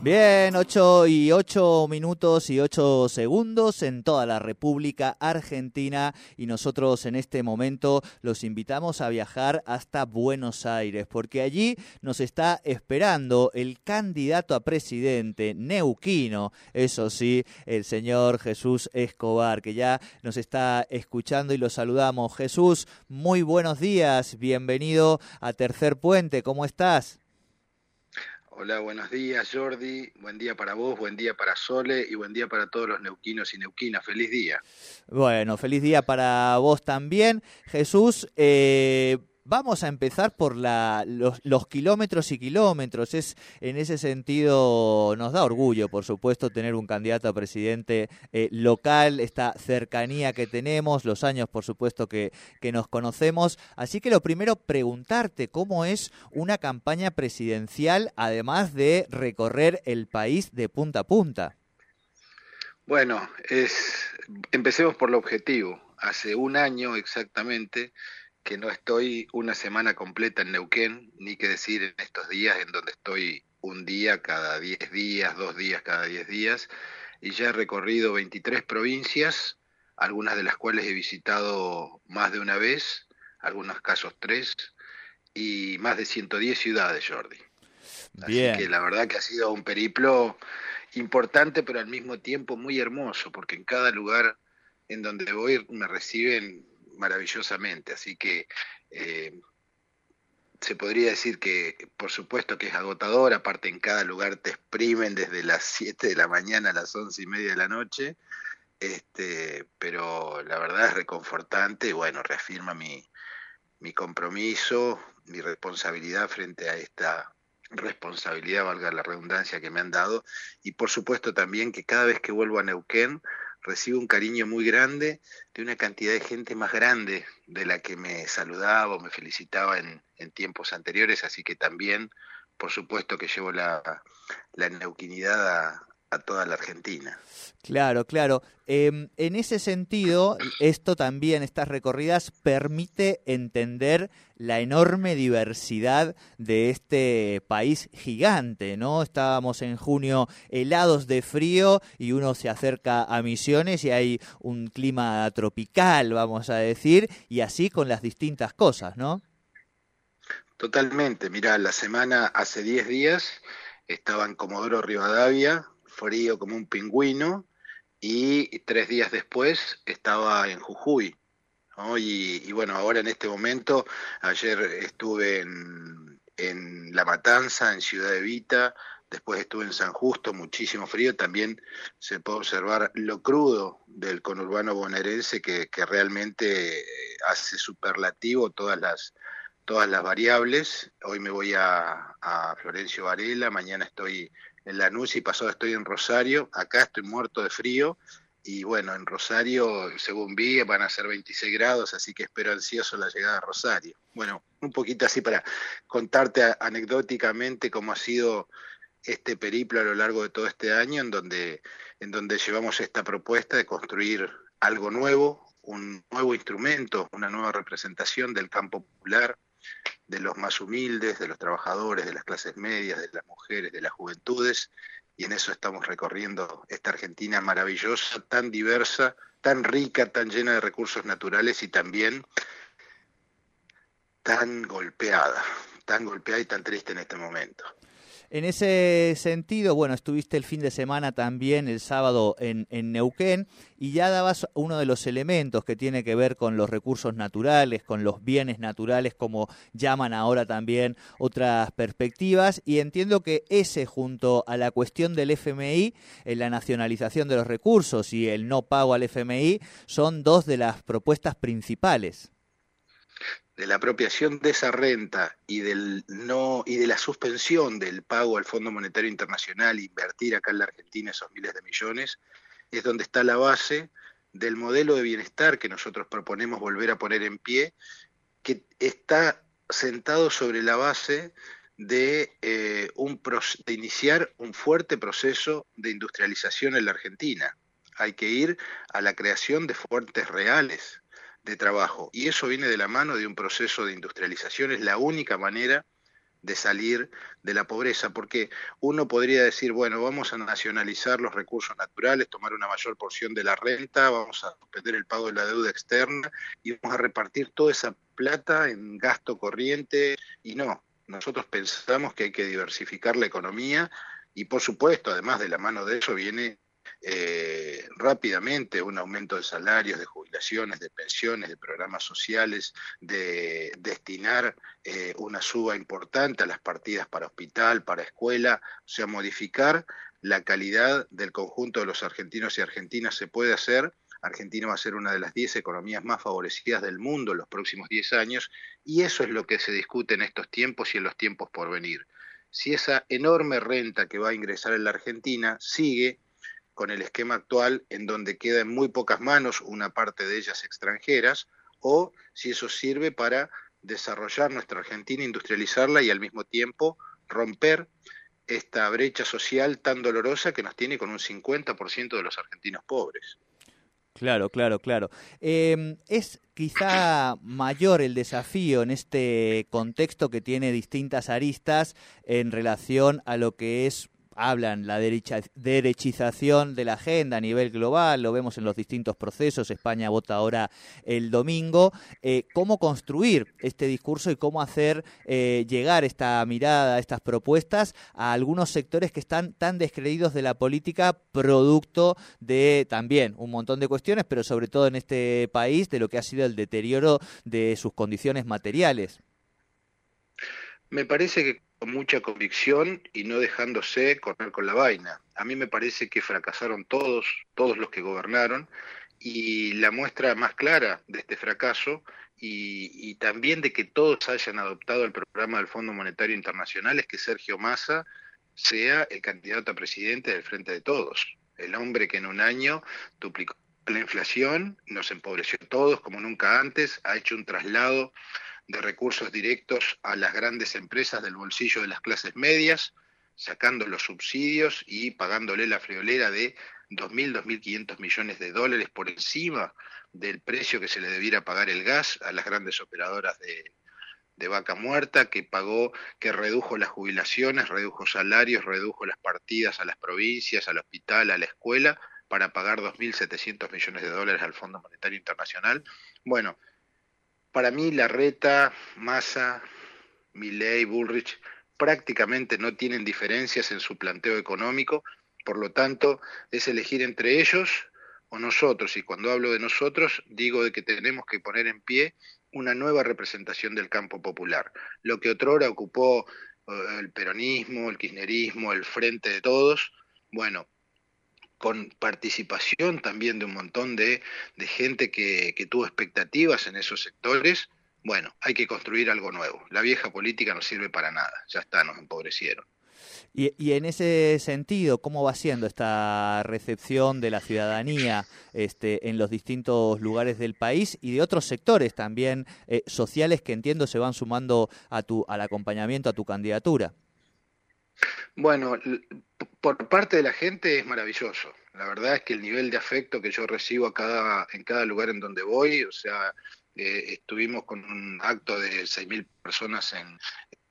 Bien, 8 y 8 minutos y 8 segundos en toda la República Argentina y nosotros en este momento los invitamos a viajar hasta Buenos Aires porque allí nos está esperando el candidato a presidente neuquino, eso sí, el señor Jesús Escobar, que ya nos está escuchando y lo saludamos. Jesús, muy buenos días, bienvenido a Tercer Puente, ¿cómo estás? Hola, buenos días Jordi, buen día para vos, buen día para Sole y buen día para todos los neuquinos y neuquinas. Feliz día. Bueno, feliz día para vos también. Jesús, eh, Vamos a empezar por la, los, kilómetros y kilómetros. Es en ese sentido nos da orgullo, por supuesto, tener un candidato a presidente eh, local, esta cercanía que tenemos, los años, por supuesto, que, que nos conocemos. Así que lo primero, preguntarte cómo es una campaña presidencial, además de recorrer el país de punta a punta. Bueno, es, empecemos por el objetivo. Hace un año exactamente que no estoy una semana completa en Neuquén, ni que decir en estos días en donde estoy un día cada 10 días, dos días cada 10 días, y ya he recorrido 23 provincias, algunas de las cuales he visitado más de una vez, algunos casos tres, y más de 110 ciudades, Jordi. Bien. Así que la verdad que ha sido un periplo importante, pero al mismo tiempo muy hermoso, porque en cada lugar en donde voy me reciben maravillosamente. Así que eh, se podría decir que, por supuesto que es agotador, aparte en cada lugar te exprimen desde las 7 de la mañana a las 11 y media de la noche, este, pero la verdad es reconfortante y bueno, reafirma mi, mi compromiso, mi responsabilidad frente a esta responsabilidad, valga la redundancia que me han dado, y por supuesto también que cada vez que vuelvo a Neuquén, recibo un cariño muy grande de una cantidad de gente más grande de la que me saludaba o me felicitaba en, tiempos anteriores, así que también, por supuesto que llevo la, la neuquinidad a, a toda la Argentina. Claro, claro. Em, en ese sentido, esto también, estas recorridas, permite entender la enorme diversidad de este país gigante, ¿no? Estábamos en junio helados de frío y uno se acerca a Misiones y hay un clima tropical, vamos a decir, y así con las distintas cosas, ¿no? Totalmente. Mira, la semana hace 10 días estaba en Comodoro Rivadavia, frío como un pingüino, y tres días después estaba en Jujuy. Y, bueno, ahora en este momento, ayer estuve en, en La Matanza, en Ciudad Evita, después estuve en San Justo, muchísimo frío, también se puede observar lo crudo del conurbano bonaerense que, que realmente hace superlativo todas las todas las variables. Hoy me voy a Florencio Varela, mañana estoy en Lanús y pasado estoy en Rosario. Acá estoy muerto de frío y bueno, en Rosario, según vi, van a ser 26 grados, así que espero ansioso la llegada a Rosario. Bueno, un poquito así para contarte anecdóticamente cómo ha sido este periplo a lo largo de todo este año, en donde, en donde llevamos esta propuesta de construir algo nuevo, un nuevo instrumento, una nueva representación del campo popular, de los más humildes, de los trabajadores, de las clases medias, de las mujeres, de las juventudes, y en eso estamos recorriendo esta Argentina maravillosa, tan diversa, tan rica, tan llena de recursos naturales y también tan golpeada, tan golpeada y tan triste en este momento. En ese sentido, bueno, estuviste el fin de semana también, el sábado, en, Neuquén, y ya dabas uno de los elementos que tiene que ver con los recursos naturales, con los bienes naturales, como llaman ahora también otras perspectivas, y entiendo que ese, junto a la cuestión del FMI, en la nacionalización de los recursos y el no pago al FMI, son dos de las propuestas principales de la apropiación de esa renta y del no y de la suspensión del pago al Fondo Monetario Internacional invertir acá en la Argentina esos miles de millones es donde está la base del modelo de bienestar que nosotros proponemos volver a poner en pie que está sentado sobre la base de, eh, un, de iniciar un fuerte proceso de industrialización en la Argentina. Hay que ir a la creación de fuentes reales de trabajo. Y eso viene de la mano de un proceso de industrialización. Es la única manera de salir de la pobreza, porque uno podría decir, bueno, vamos a nacionalizar los recursos naturales, tomar una mayor porción de la renta, vamos a suspender el pago de la deuda externa y vamos a repartir toda esa plata en gasto corriente y no, nosotros pensamos que hay que diversificar la economía y por supuesto, además de la mano de eso, viene eh, rápidamente un aumento de salarios, de jubilaciones, de pensiones, de programas sociales, de destinar eh, una suba importante a las partidas para hospital, para escuela, o sea, modificar la calidad del conjunto de los argentinos y argentinas se puede hacer. Argentina va a ser una de las 10 economías más favorecidas del mundo en los próximos 10 años y eso es lo que se discute en estos tiempos y en los tiempos por venir. Si esa enorme renta que va a ingresar en la Argentina sigue con el esquema actual en donde queda en muy pocas manos una parte de ellas extranjeras, o si eso sirve para desarrollar nuestra Argentina, industrializarla y al mismo tiempo romper esta brecha social tan dolorosa que nos tiene con un 50% de los argentinos pobres. Claro, claro, claro. Em, es quizá mayor el desafío en este contexto que tiene distintas aristas en relación a lo que es hablan la derechización de la agenda a nivel global, lo vemos en los distintos procesos, España vota ahora el domingo, eh, cómo construir este discurso y cómo hacer eh, llegar esta mirada, estas propuestas a algunos sectores que están tan descreídos de la política, producto de también un montón de cuestiones, pero sobre todo en este país, de lo que ha sido el deterioro de sus condiciones materiales. Me parece que con mucha convicción y no dejándose correr con la vaina. A mí me parece que fracasaron todos, todos los que gobernaron, y la muestra más clara de este fracaso y, también de que todos hayan adoptado el programa del Fondo Monetario Internacional es que Sergio Massa sea el candidato a presidente del Frente de Todos, el hombre que en un año duplicó la inflación, nos empobreció todos como nunca antes, ha hecho un traslado de recursos directos a las grandes empresas del bolsillo de las clases medias, sacando los subsidios y pagándole la friolera de 2.000, 2.500 millones de dólares por encima del precio que se le debiera pagar el gas a las grandes operadoras de, de vaca muerta, que pagó, que redujo las jubilaciones, redujo salarios, redujo las partidas a las provincias, al hospital, a la escuela, para pagar 2.700 millones de dólares al Fondo Monetario Internacional. Bueno, para mí Larreta, Massa, Milley, Bullrich prácticamente no tienen diferencias en su planteo económico, por lo tanto es elegir entre ellos o nosotros, y cuando hablo de nosotros digo de que tenemos que poner en pie una nueva representación del campo popular. Lo que otrora ocupó eh, el peronismo, el kirchnerismo, el frente de todos, bueno, con participación también de un montón de, gente que, tuvo expectativas en esos sectores, bueno, hay que construir algo nuevo. La vieja política no sirve para nada, ya está, nos empobrecieron. Y, y, en ese sentido, ¿cómo va siendo esta recepción de la ciudadanía este, en los distintos lugares del país y de otros sectores también eh, sociales que entiendo se van sumando a tu, al acompañamiento a tu candidatura? Bueno, por parte de la gente es maravilloso. La verdad es que el nivel de afecto que yo recibo a cada, en cada lugar en donde voy, o sea, eh, estuvimos con un acto de 6.000 personas en,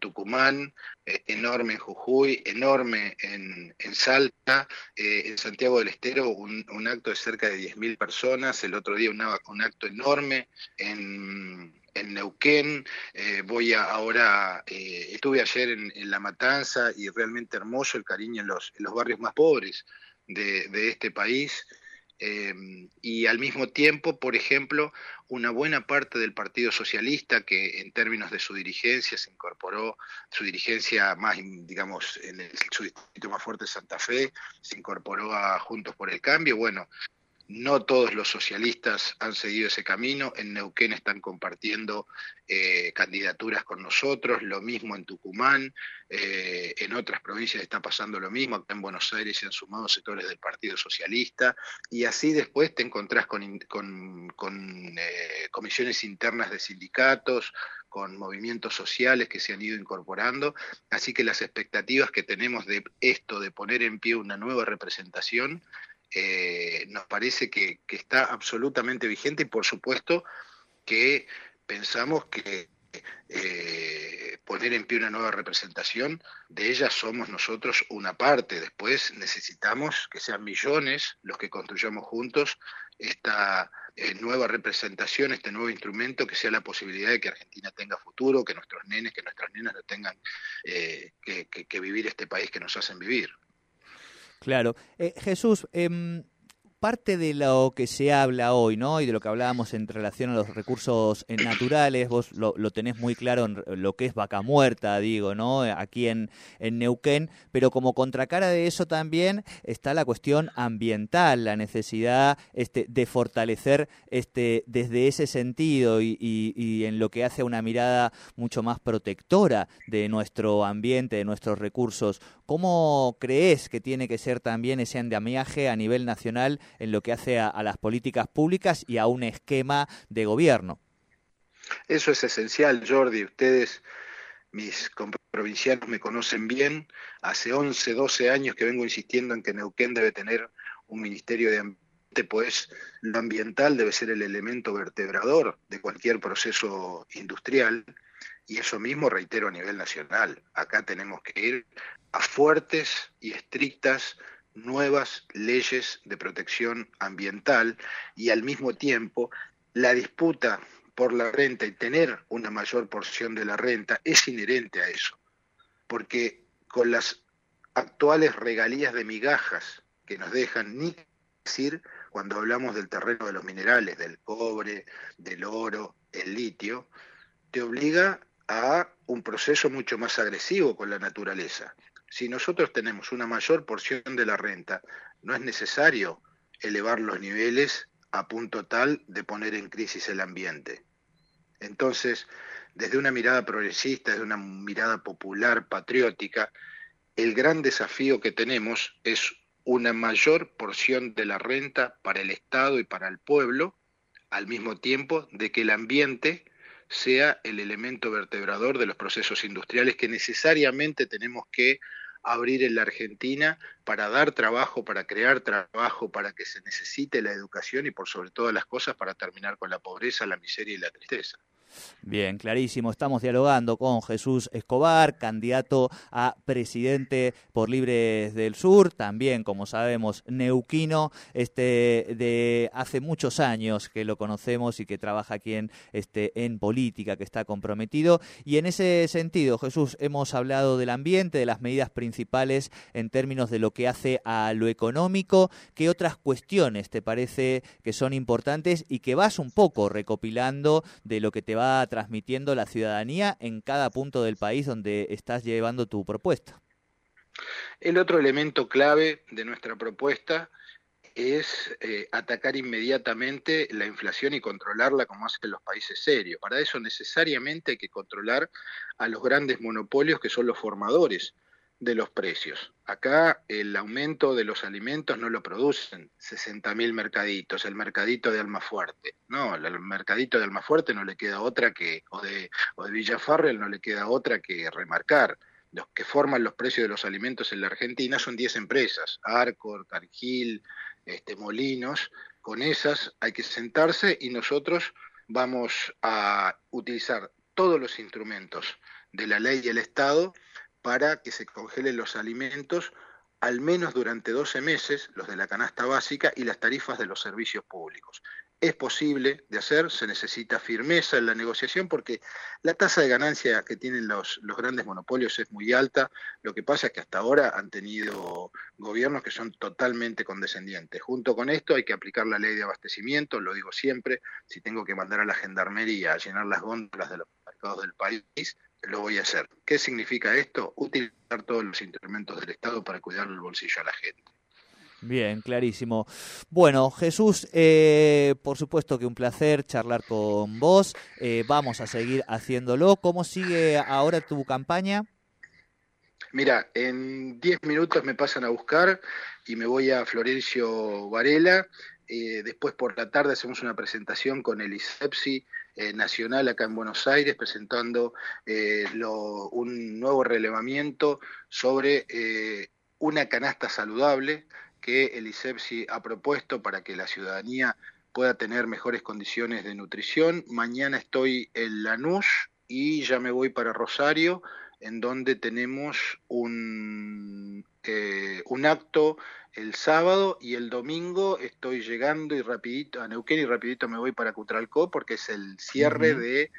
Tucumán, eh, enorme en Jujuy, enorme en, Salta, eh, en Santiago del Estero un, acto de cerca de 10.000 personas, el otro día un acto enorme en, en Neuquén, eh, voy a, ahora, eh, estuve ayer en, La Matanza y realmente hermoso el cariño en los, barrios más pobres de, este país. Em, y al mismo tiempo, por ejemplo, una buena parte del Partido Socialista, que en términos de su dirigencia se incorporó, su dirigencia más, digamos, en el, su distrito más fuerte, Santa Fe, se incorporó a Juntos por el Cambio. Bueno, no todos los socialistas han seguido ese camino. En Neuquén están compartiendo eh, candidaturas con nosotros, lo mismo en Tucumán, eh, en otras provincias está pasando lo mismo, en Buenos Aires se han sumado sectores del Partido Socialista, y así después te encontrás con, eh, comisiones internas de sindicatos, con movimientos sociales que se han ido incorporando, así que las expectativas que tenemos de esto, de poner en pie una nueva representación, eh, nos parece que, está absolutamente vigente y por supuesto que pensamos que eh, poner en pie una nueva representación, de ella somos nosotros una parte. Después necesitamos que sean millones los que construyamos juntos esta eh, nueva representación, este nuevo instrumento que sea la posibilidad de que Argentina tenga futuro, que nuestros nenes, que nuestras nenas no tengan que vivir este país que nos hacen vivir. Claro. Eh, Jesús, em, parte de lo que se habla hoy, ¿no? Y de lo que hablábamos en relación a los recursos eh, naturales, vos lo, tenés muy claro en lo que es vaca muerta, digo, ¿no? Aquí en, en Neuquén, pero como contracara de eso también está la cuestión ambiental, la necesidad este, de fortalecer este, desde ese sentido y, y en lo que hace una mirada mucho más protectora de nuestro ambiente, de nuestros recursos. ¿Cómo crees que tiene que ser también ese andamiaje a nivel nacional en lo que hace a, las políticas públicas y a un esquema de gobierno. Eso es esencial, Jordi. Ustedes, mis provincianos, me conocen bien. Hace 11, 12 años que vengo insistiendo en que Neuquén debe tener un ministerio de ambiente, pues lo ambiental debe ser el elemento vertebrador de cualquier proceso industrial. Y eso mismo reitero a nivel nacional. Acá tenemos que ir a fuertes y estrictas nuevas leyes de protección ambiental y al mismo tiempo la disputa por la renta y tener una mayor porción de la renta es inherente a eso, porque con las actuales regalías de migajas que nos dejan, ni decir cuando hablamos del terreno de los minerales, del cobre, del oro, el litio, te obliga a un proceso mucho más agresivo con la naturaleza si nosotros tenemos una mayor porción de la renta, no es necesario elevar los niveles a punto tal de poner en crisis el ambiente. Entonces, desde una mirada progresista, desde una mirada popular, patriótica, el gran desafío que tenemos es una mayor porción de la renta para el Estado y para el pueblo, al mismo tiempo de que el ambiente sea el elemento vertebrador de los procesos industriales que necesariamente tenemos que abrir en la Argentina para dar trabajo, para crear trabajo, para que se necesite la educación y por sobre todas las cosas para terminar con la pobreza, la miseria y la tristeza. Bien, clarísimo. Estamos dialogando con Jesús Escobar, candidato a presidente por Libres del Sur, también, como sabemos, neuquino, este, de hace muchos años que lo conocemos y que trabaja aquí en, este, en política, que está comprometido. Y en ese sentido, Jesús, hemos hablado del ambiente, de las medidas principales en términos de lo que hace a lo económico. ¿Qué otras cuestiones te parece que son importantes y que vas un poco recopilando de lo que te va transmitiendo la ciudadanía en cada punto del país donde estás llevando tu propuesta. El otro elemento clave de nuestra propuesta es eh, atacar inmediatamente la inflación y controlarla como hacen los países serios. Para eso necesariamente hay que controlar a los grandes monopolios que son los formadores de los precios. Acá el aumento de los alimentos no lo producen 60.000 mercaditos, el mercadito de Almafuerte. No, el mercadito de Almafuerte no le queda otra que, o de, o de Villafarrel no le queda otra que remarcar. Los que forman los precios de los alimentos en la Argentina son 10 empresas, Arcor, Cargill, este, Molinos. Con esas hay que sentarse y nosotros vamos a utilizar todos los instrumentos de la ley y el Estado para que se congelen los alimentos al menos durante 12 meses, los de la canasta básica y las tarifas de los servicios públicos. Es posible de hacer, se necesita firmeza en la negociación porque la tasa de ganancia que tienen los, los grandes monopolios es muy alta. Lo que pasa es que hasta ahora han tenido gobiernos que son totalmente condescendientes. Junto con esto hay que aplicar la ley de abastecimiento, lo digo siempre, si tengo que mandar a la gendarmería a llenar las góndolas de los mercados del país, lo voy a hacer. ¿Qué significa esto? Utilizar todos los instrumentos del Estado para cuidar el bolsillo a la gente. Bien, clarísimo. Bueno, Jesús, eh, por supuesto que un placer charlar con vos. Eh, vamos a seguir haciéndolo. ¿Cómo sigue ahora tu campaña? Mira, en 10 minutos me pasan a buscar y me voy a Florencio Varela. Eh, después por la tarde hacemos una presentación con el ISEPSI nacional acá en Buenos Aires, presentando un nuevo relevamiento sobre una canasta saludable que el ISEPSI ha propuesto para que la ciudadanía pueda tener mejores condiciones de nutrición. Mañana estoy en Lanús y ya me voy para Rosario, en donde tenemos un, eh, un acto el sábado y el domingo estoy llegando y rapidito a Neuquén y rapidito me voy para Cutralcó porque es el cierre de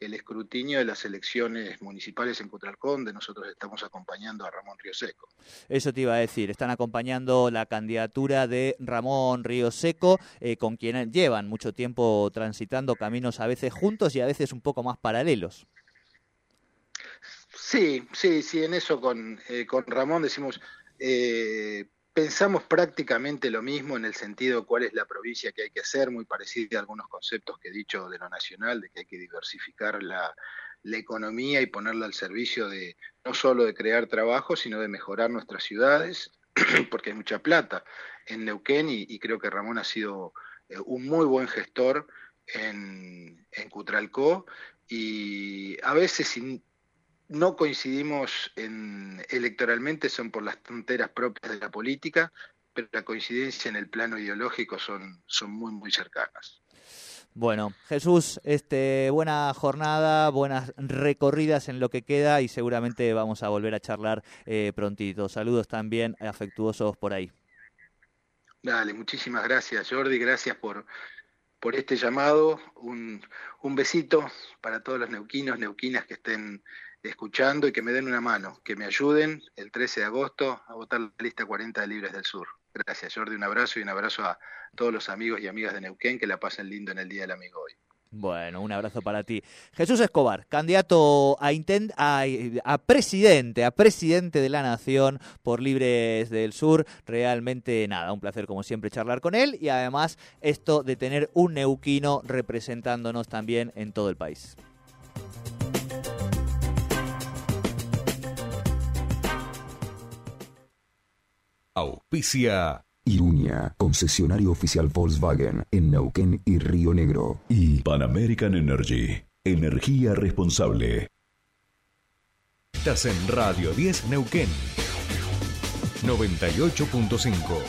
el escrutinio de las elecciones municipales en Cutralcón, donde nosotros estamos acompañando a Ramón Río Seco. Eso te iba a decir, están acompañando la candidatura de Ramón Río Seco, eh, con quien llevan mucho tiempo transitando caminos a veces juntos y a veces un poco más paralelos. Sí, sí, sí, en eso con, eh, con Ramón decimos, eh, Pensamos prácticamente lo mismo en el sentido cuál es la provincia que hay que hacer, muy parecido a algunos conceptos que he dicho de lo nacional, de que hay que diversificar la, economía y ponerla al servicio de no solo de crear trabajo, sino de mejorar nuestras ciudades, porque hay mucha plata en Neuquén y, creo que Ramón ha sido eh, un muy buen gestor en, en Cutralcó. Y a veces sin, no coincidimos en, electoralmente, son por las tonteras propias de la política, pero la coincidencia en el plano ideológico son, son muy, muy cercanas. Bueno, Jesús, este, buena jornada, buenas recorridas en lo que queda y seguramente vamos a volver a charlar eh, prontito. Saludos también afectuosos por ahí. Dale, muchísimas gracias Jordi, gracias por, por este llamado. Un, un besito para todos los neuquinos, neuquinas que estén escuchando y que me den una mano, que me ayuden el 13 de agosto a votar la lista 40 de Libres del Sur. Gracias, Jordi, un abrazo y un abrazo a todos los amigos y amigas de Neuquén que la pasen lindo en el Día del Amigo hoy. Bueno, un abrazo para ti. Jesús Escobar, candidato a, a, presidente, a presidente de la Nación por Libres del Sur. Realmente nada, un placer como siempre charlar con él y además esto de tener un neuquino representándonos también en todo el país. Auspicia. Iruña, concesionario oficial Volkswagen en Neuquén y Río Negro. Y Pan American Energy, energía responsable. Estás en Radio 10 Neuquén, 98.5.